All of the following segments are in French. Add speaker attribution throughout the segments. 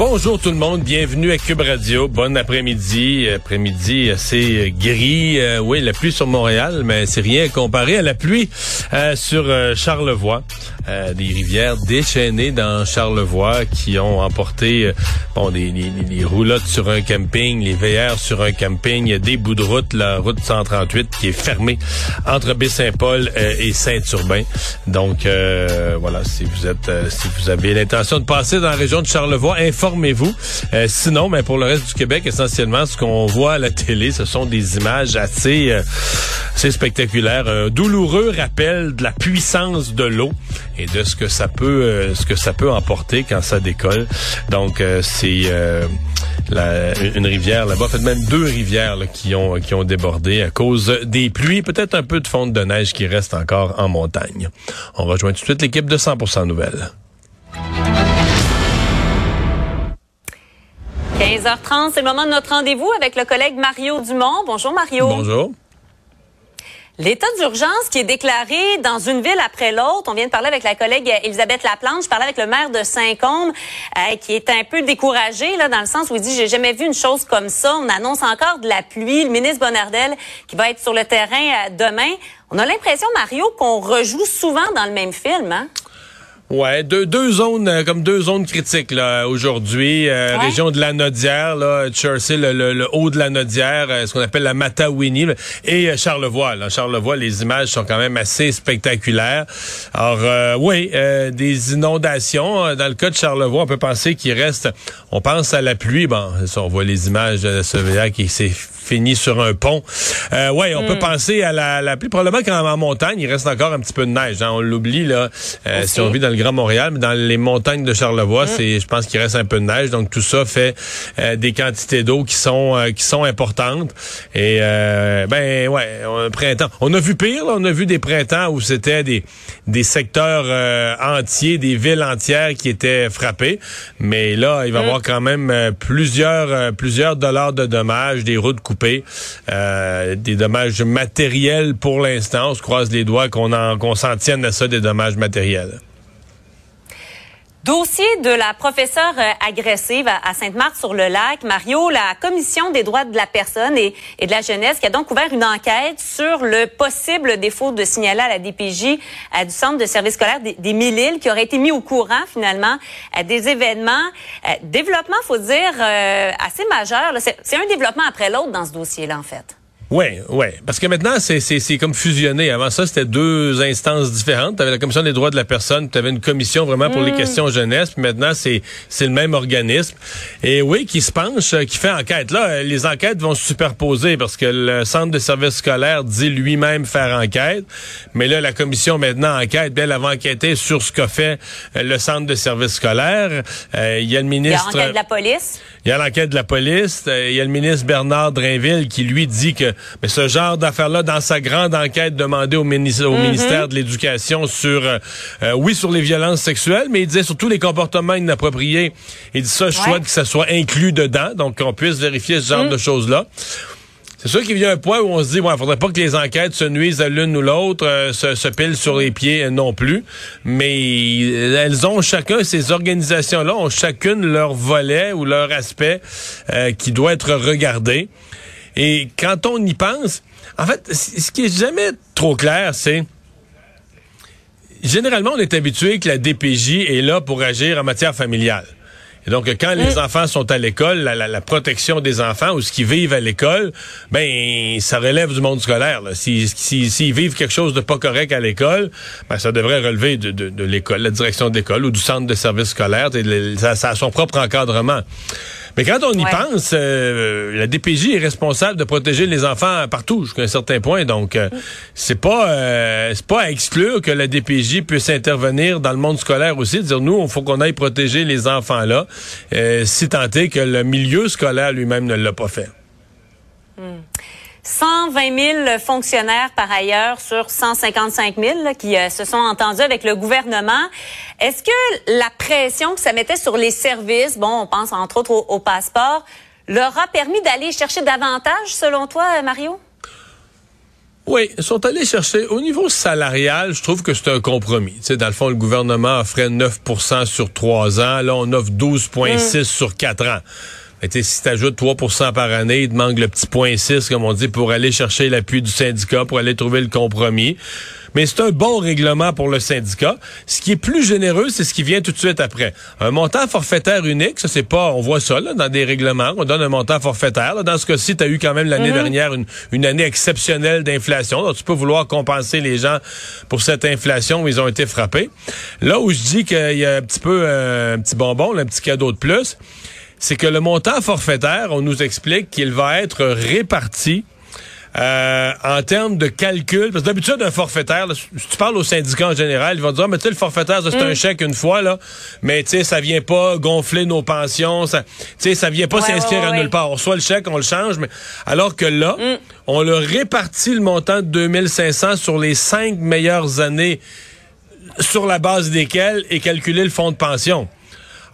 Speaker 1: Bonjour tout le monde, bienvenue à Cube Radio. Bon après-midi, après-midi assez gris. Euh, oui, la pluie sur Montréal, mais c'est rien comparé à la pluie euh, sur euh, Charlevoix. Des rivières déchaînées dans Charlevoix qui ont emporté bon des, des, roulottes sur un camping, les VR sur un camping, des bouts de route, la route 138 qui est fermée entre Baie-Saint-Paul et Saint-Urbain. Donc voilà, si vous êtes si vous avez l'intention de passer dans la région de Charlevoix, informez-vous. Euh, sinon, mais pour le reste du Québec, essentiellement, ce qu'on voit à la télé, ce sont des images assez, euh, assez spectaculaires. Un douloureux rappel de la puissance de l'eau et de ce que ça peut, euh, ce que ça peut emporter quand ça décolle. Donc, c'est une rivière là-bas, en fait même deux rivières qui ont qui ont débordé à cause des pluies, peut-être un peu de fonte de neige qui reste encore en montagne. On rejoint tout de suite l'équipe de 100% Nouvelles.
Speaker 2: 15h30, c'est le moment de notre rendez-vous avec le collègue Mario Dumont. Bonjour Mario.
Speaker 1: Bonjour.
Speaker 2: L'état d'urgence qui est déclaré dans une ville après l'autre. On vient de parler avec la collègue Elisabeth Laplante. Je parlais avec le maire de Saint-Côme euh, qui est un peu découragé là dans le sens où il dit j'ai jamais vu une chose comme ça. On annonce encore de la pluie. Le ministre Bonardel qui va être sur le terrain euh, demain. On a l'impression Mario qu'on rejoue souvent dans le même film. Hein?
Speaker 1: Ouais, deux, deux zones euh, comme deux zones critiques là aujourd'hui. Euh, région de la Nodière, là, Churchill, le, le, haut de la Nodière, euh, ce qu'on appelle la Matawini, et Charlevoix. Là. Charlevoix, les images sont quand même assez spectaculaires. Alors oui, des inondations. Dans le cas de Charlevoix, on peut penser qu'il reste. On pense à la pluie. Bon, on voit les images de ce qui s'est fini sur un pont. Euh, ouais, on peut hmm. penser à la, la pluie. Probablement qu'en montagne, il reste encore un petit peu de neige. Hein. On l'oublie là. Euh, si on vit dans le Grand Montréal, mais dans les montagnes de Charlevoix, hmm. c'est, je pense qu'il reste un peu de neige. Donc tout ça fait euh, des quantités d'eau qui sont qui sont importantes. Et ben ouais, printemps. On a vu pire. Là. On a vu des printemps où c'était des des secteurs entiers, des villes entières qui étaient frappées. Mais là, il va y hmm. avoir quand même plusieurs plusieurs dollars de dommages, des routes coupées euh, des dommages matériels pour l'instant. On se croise les doigts qu'on s'en tienne à ça, des dommages matériels.
Speaker 2: Dossier de la professeure euh, agressive à Sainte-Marthe-sur-le-Lac. Mario, la Commission des droits de la personne et, de la jeunesse qui a donc ouvert une enquête sur le possible défaut de signaler à la DPJ euh, du Centre de service scolaire des, des mille qui aurait été mis au courant finalement euh, des événements. développement, faut dire, assez majeur. C'est un développement après l'autre dans ce dossier-là, en fait.
Speaker 1: Oui, oui. Parce que maintenant, c'est, c'est, c'est comme fusionné. Avant ça, c'était deux instances différentes. Tu avais la Commission des droits de la personne, tu avais une commission vraiment pour les mm. questions jeunesse, puis maintenant, c'est, c'est le même organisme. Et oui, qui se penche, qui fait enquête. Là, les enquêtes vont se superposer parce que le Centre de services scolaires dit lui-même faire enquête. Mais là, la commission maintenant enquête. Elle va enquêter sur ce qu'a fait euh, le Centre de services scolaires. Euh, il y a le ministre...
Speaker 2: Il y a l'enquête de la police.
Speaker 1: Il y a l'enquête de la police. Euh, il y a le ministre Bernard Drainville qui, lui, dit que mais ce genre d'affaires-là, dans sa grande enquête demandée au, ministère, au mhm. ministère de l'Éducation sur, euh, euh, oui, sur les violences sexuelles, mais il disait surtout les comportements inappropriés. Il dit ça, je souhaite que ça soit inclus dedans, donc qu'on puisse vérifier ce genre mhm. de choses-là. C'est sûr qu'il vient un point où on se dit, ouais, faudrait pas que les enquêtes se nuisent à l'une ou l'autre, euh, se, se pilent sur les pieds non plus. Mais elles ont chacun, ces organisations-là ont chacune leur volet ou leur aspect qui doit être regardé. Et quand on y pense, en fait, ce qui est jamais trop clair, c'est généralement on est habitué que la DPJ est là pour agir en matière familiale. Et donc, quand les enfants sont à l'école, la, protection des enfants ou ce qu'ils vivent à l'école, ben, ça relève du monde scolaire. S'ils si, vivent quelque chose de pas correct à l'école, ben, ça devrait relever de, de, l'école, la direction d'école ou du centre de service scolaire. Ça, ça a son propre encadrement. Mais quand on y pense, euh, la DPJ est responsable de protéger les enfants partout jusqu'à un certain point. Donc, euh, c'est pas euh, c'est pas à exclure que la DPJ puisse intervenir dans le monde scolaire aussi, dire nous, il faut qu'on aille protéger les enfants là, si tant est que le milieu scolaire lui-même ne l'a pas fait.
Speaker 2: Hmm. 120 000 fonctionnaires par ailleurs sur 155 000 qui euh, se sont entendus avec le gouvernement. Est-ce que la pression que ça mettait sur les services, bon, on pense entre autres au, au passeport, leur a permis d'aller chercher davantage, selon toi, Mario?
Speaker 1: Oui, ils sont allés chercher. Au niveau salarial, je trouve que c'est un compromis. Tu sais, dans le fond, le gouvernement offrait 9% sur trois ans. Là, on offre 12,6 mm. sur quatre ans. Mais si tu ajoutes 3% par année, il te manque le petit point 6, comme on dit, pour aller chercher l'appui du syndicat, pour aller trouver le compromis. Mais c'est un bon règlement pour le syndicat. Ce qui est plus généreux, c'est ce qui vient tout de suite après. Un montant forfaitaire unique, ça c'est pas, on voit ça là, dans des règlements, on donne un montant forfaitaire. Dans ce cas-ci, tu as eu quand même l'année mhm. dernière une, une, année exceptionnelle d'inflation. Donc tu peux vouloir compenser les gens pour cette inflation où ils ont été frappés. Là où je dis qu'il y a un petit peu euh, un petit bonbon, un petit cadeau de plus, c'est que le montant forfaitaire, on nous explique qu'il va être réparti euh, en termes de calcul, parce que d'habitude, un forfaitaire, si tu parles au syndicat en général, ils vont dire, ah, mais tu sais, le forfaitaire, c'est un mm. chèque une fois, là, mais tu sais, ça vient pas gonfler nos pensions, ça, tu sais, ça vient pas s'inscrire à nulle part. On reçoit le chèque, on le change, mais alors que là, mm. on le répartit le montant de 2500 sur les cinq meilleures années sur la base desquelles est calculé le fonds de pension.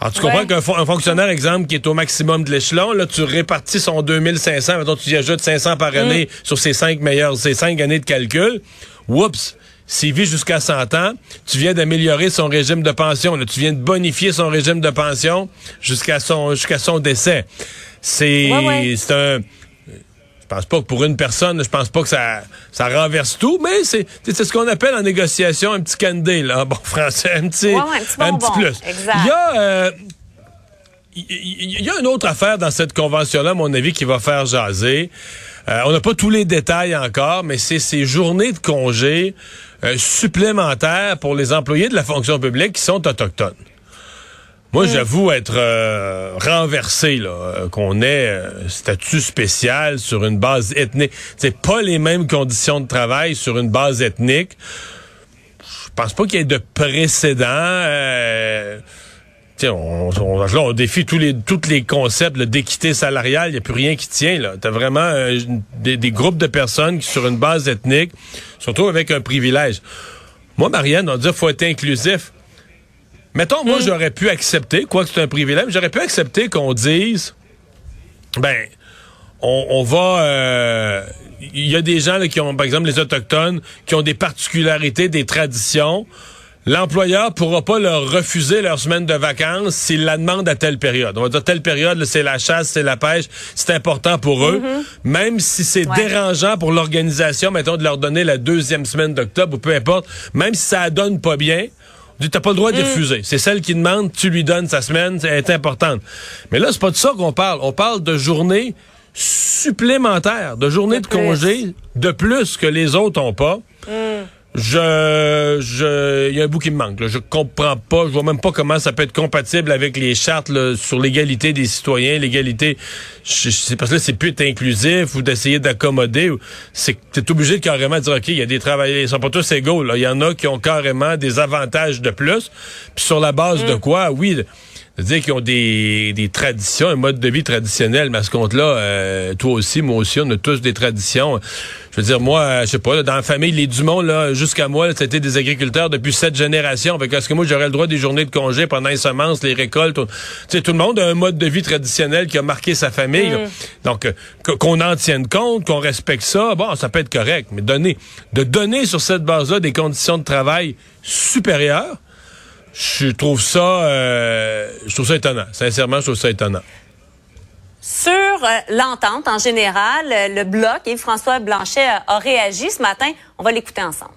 Speaker 1: Alors, tu comprends qu'un fonctionnaire, exemple, qui est au maximum de l'échelon, là, tu répartis son 2500, maintenant tu y ajoutes 500 par année mm. sur ses cinq meilleures, ses cinq années de calcul. Oups! S'il vit jusqu'à 100 ans, tu viens d'améliorer son régime de pension. Là, tu viens de bonifier son régime de pension jusqu'à son jusqu'à son décès. C'est c'est un je pense pas que pour une personne, je pense pas que ça, ça renverse tout, mais c'est, c'est ce qu'on appelle en négociation un petit candé, là, bon français, un petit, un, petit, plus. Il y a, euh, il y a une autre affaire dans cette convention-là, à mon avis, qui va faire jaser. Euh, on n'a pas tous les détails encore, mais c'est ces journées de congé euh, supplémentaires pour les employés de la fonction publique qui sont autochtones. Moi, mm. j'avoue être euh, renversé là, euh, qu'on ait euh, statut spécial sur une base ethnique. C'est pas les mêmes conditions de travail sur une base ethnique. Je pense pas qu'il y ait de précédent. On, on, là, on défie tous les tous les concepts d'équité salariale. Il n'y a plus rien qui tient. là. T'as vraiment des, des, groupes de personnes qui, sur une base ethnique, surtout avec un privilège. Moi, Marianne, on dit qu'il faut être inclusif. Mettons, moi, mm. j'aurais pu accepter, quoi que c'est un privilège, j'aurais pu accepter qu'on dise, ben, on, va... Euh, il y a des gens qui ont, par exemple, les Autochtones, qui ont des particularités, des traditions. L'employeur pourra pas leur refuser leur semaine de vacances s'il la demande à telle période. On va dire telle période, c'est la chasse, c'est la pêche, c'est important pour eux. Mm-hmm. Même si c'est dérangeant pour l'organisation, mettons, de leur donner la deuxième semaine d'octobre ou peu importe, même si ça donne pas bien, tu n'as pas le droit de mm. refuser. C'est celle qui demande, tu lui donnes sa semaine, c'est important. Mais là, c'est pas de ça qu'on parle. On parle de journées supplémentaires, de journées de, congé de plus que les autres ont pas. Mm je, je, il y a un bout qui me manque. Là. Je comprends pas, je vois même pas comment ça peut être compatible avec les chartes sur l'égalité des citoyens, l'égalité. C'est parce que là, c'est plus être inclusif ou d'essayer d'accommoder. C'est t'es obligé de carrément dire ok, il y a des travailleurs, ils sont pas tous égaux. Là. Il y en a qui ont carrément des avantages de plus. Puis sur la base de mm. quoi, oui c'est-à-dire qu'ils ont des, des traditions, un mode de vie traditionnel, mais à ce compte-là, euh, toi aussi, moi aussi, on a tous des traditions. Je veux dire, moi, euh, je sais pas, dans la famille, les Dumont, là, jusqu'à moi, c'était des agriculteurs depuis sept générations. Fait est-ce que moi, j'aurais le droit des journées de congé pendant les semences, les récoltes? Tu sais, tout le monde a un mode de vie traditionnel qui a marqué sa famille. Mm. Donc, euh, qu'on en tienne compte, qu'on respecte ça, bon, ça peut être correct. Mais donner, de donner sur cette base-là des conditions de travail supérieures, je trouve ça, euh, je trouve ça étonnant. Sincèrement, je trouve ça étonnant.
Speaker 2: Sur euh, l'entente en général, euh, le bloc et François Blanchet a réagi ce matin. On va l'écouter ensemble.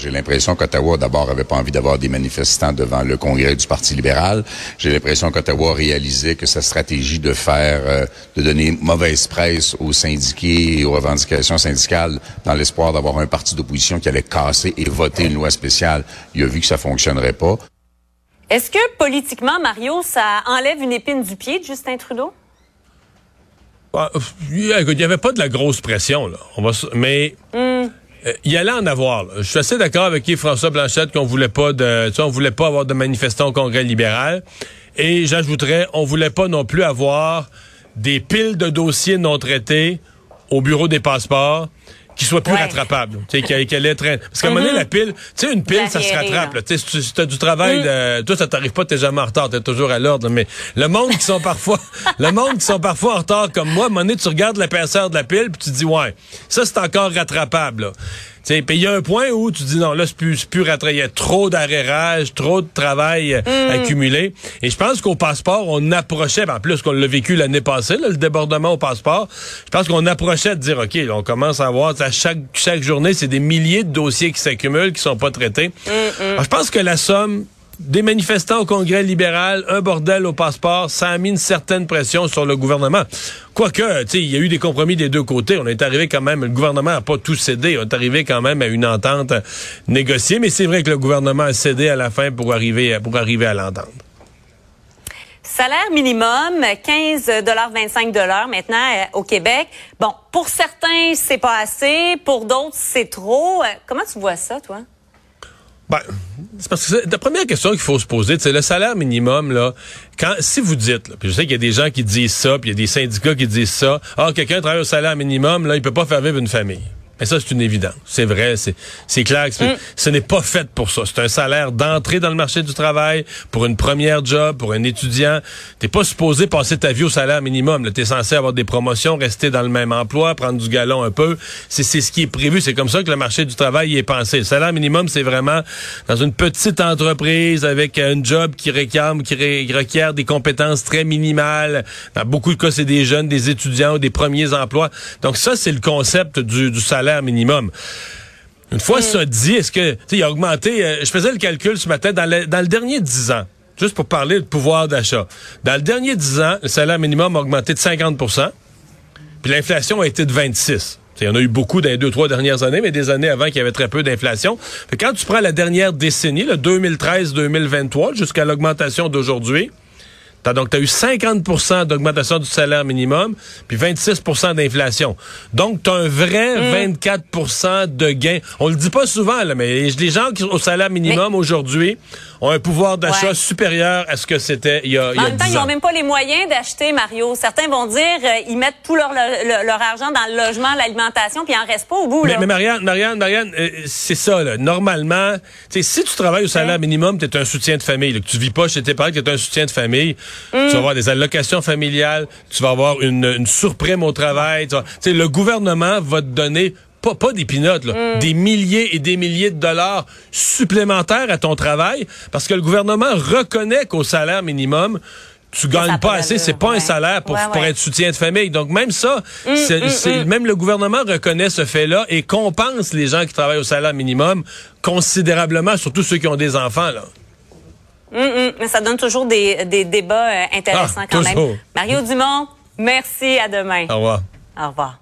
Speaker 3: J'ai l'impression qu'Ottawa, d'abord, avait pas envie d'avoir des manifestants devant le Congrès du Parti libéral. J'ai l'impression qu'Ottawa réalisait que sa stratégie de faire, euh, de donner mauvaise presse aux syndiqués et aux revendications syndicales dans l'espoir d'avoir un parti d'opposition qui allait casser et voter une loi spéciale, il a vu que ça fonctionnerait pas.
Speaker 2: Est-ce que politiquement, Mario, ça enlève une épine du pied de Justin Trudeau?
Speaker 1: Bah, il n'y avait pas de la grosse pression, là. On va, mais hmm. Euh, il y allait en avoir. Je suis assez d'accord avec qui François Blanchette qu'on voulait pas de, on voulait pas avoir de manifestants au Congrès libéral. Et j'ajouterais, on voulait pas non plus avoir des piles de dossiers non traités au bureau des passeports qui soit plus rattrapable. Tu sais, qu'elle est très... Parce qu'à un moment donné, mm-hmm. la pile, tu sais, une pile, ça se rattrape. Tu sais, si tu as du travail, mm. de... toi, ça t'arrive pas, t'es jamais en retard, t'es toujours à l'ordre. Mais le monde qui sont parfois, le monde qui sont parfois en retard comme moi, à un moment donné, tu regardes l'épaisseur de la pile, puis tu dis, ouais, ça, c'est encore rattrapable. Là. Puis il y a un point où tu dis non, là, c'est plus, plus rattrapé. Il y a trop d'arrérage, trop de travail euh, mm. accumulé. Et je pense qu'au passeport, on approchait, ben, en plus qu'on l'a vécu l'année passée, le débordement au passeport, je pense qu'on approchait de dire, OK, on commence à voir, à chaque, chaque journée, c'est des milliers de dossiers qui s'accumulent, qui sont pas traités. Mm, mm. je pense que la somme des manifestants au Congrès libéral, un bordel au passeport, ça a mis une certaine pression sur le gouvernement. Quoique, il y a eu des compromis des deux côtés. On est arrivé quand même, le gouvernement n'a pas tout cédé. On est arrivé quand même à une entente négociée, mais c'est vrai que le gouvernement a cédé à la fin pour arriver, à l'entente.
Speaker 2: Salaire minimum, 15,25 maintenant euh, au Québec. Bon, pour certains, c'est pas assez. Pour d'autres, c'est trop. Euh, comment tu vois ça, toi?
Speaker 1: Ben, c'est parce que la première question qu'il faut se poser, c'est le salaire minimum, là. Quand, si vous dites, puis je sais qu'il y a des gens qui disent ça, puis il y a des syndicats qui disent ça, ah, quelqu'un travaille au salaire minimum, là, il peut pas faire vivre une famille. Mais ça, c'est une évidence. C'est vrai, c'est clair que mm. ce n'est pas fait pour ça. C'est un salaire d'entrée dans le marché du travail, pour une première job, pour un étudiant. T'es pas supposé passer ta vie au salaire minimum. T'es censé avoir des promotions, rester dans le même emploi, prendre du galon un peu. C'est ce qui est prévu. C'est comme ça que le marché du travail est pensé. Le salaire minimum, c'est vraiment dans une petite entreprise avec un job qui réclame, qui, requiert des compétences très minimales. Dans beaucoup de cas, c'est des jeunes, des étudiants ou des premiers emplois. Donc ça, c'est le concept du, du salaire minimum. Une fois ça dit, est-ce que, il a augmenté, euh, je faisais le calcul ce matin, dans le, dans le dernier 10 ans, juste pour parler de pouvoir d'achat. Dans le dernier 10 ans, le salaire minimum a augmenté de 50% puis l'inflation a été de 26 il y en a eu beaucoup dans les deux, trois dernières années, mais des années avant qu'il y avait très peu d'inflation. Quand tu prends la dernière décennie, le 2013-2023, jusqu'à l'augmentation d'aujourd'hui, donc, tu as eu 50% d'augmentation du salaire minimum, puis 26% d'inflation. Donc, tu as un vrai 24 mm. de gain. On le dit pas souvent, là, mais les gens qui sont au salaire minimum aujourd'hui ont un pouvoir d'achat supérieur à ce que c'était il y a, il y a En même temps,
Speaker 2: ils n'ont même pas les moyens d'acheter, Mario. Certains vont dire euh, ils mettent tout leur, leur, argent dans le logement, l'alimentation, puis il en reste pas au bout.
Speaker 1: Mais, mais Marianne, Marianne, Marianne, euh, c'est ça. Là. Normalement, si tu travailles au salaire minimum, tu es un soutien de famille. Là, que tu vis pas chez tes parents, tu es un soutien de famille. Tu vas avoir des allocations familiales, tu vas avoir une, une surprime au travail. Tu le gouvernement va te donner pas, pas des pinottes, là, mm. des milliers et des milliers de dollars supplémentaires à ton travail parce que le gouvernement reconnaît qu'au salaire minimum, tu gagnes pas assez, c'est pas un salaire pour, pour être soutien de famille. Donc même ça, mm, mm, même le gouvernement reconnaît ce fait-là et compense les gens qui travaillent au salaire minimum considérablement, surtout ceux qui ont des enfants là.
Speaker 2: Mais ça donne toujours des, des débats euh, intéressants ah, quand même. Mario Dumont, merci, à demain.
Speaker 1: Au revoir.
Speaker 2: Au revoir.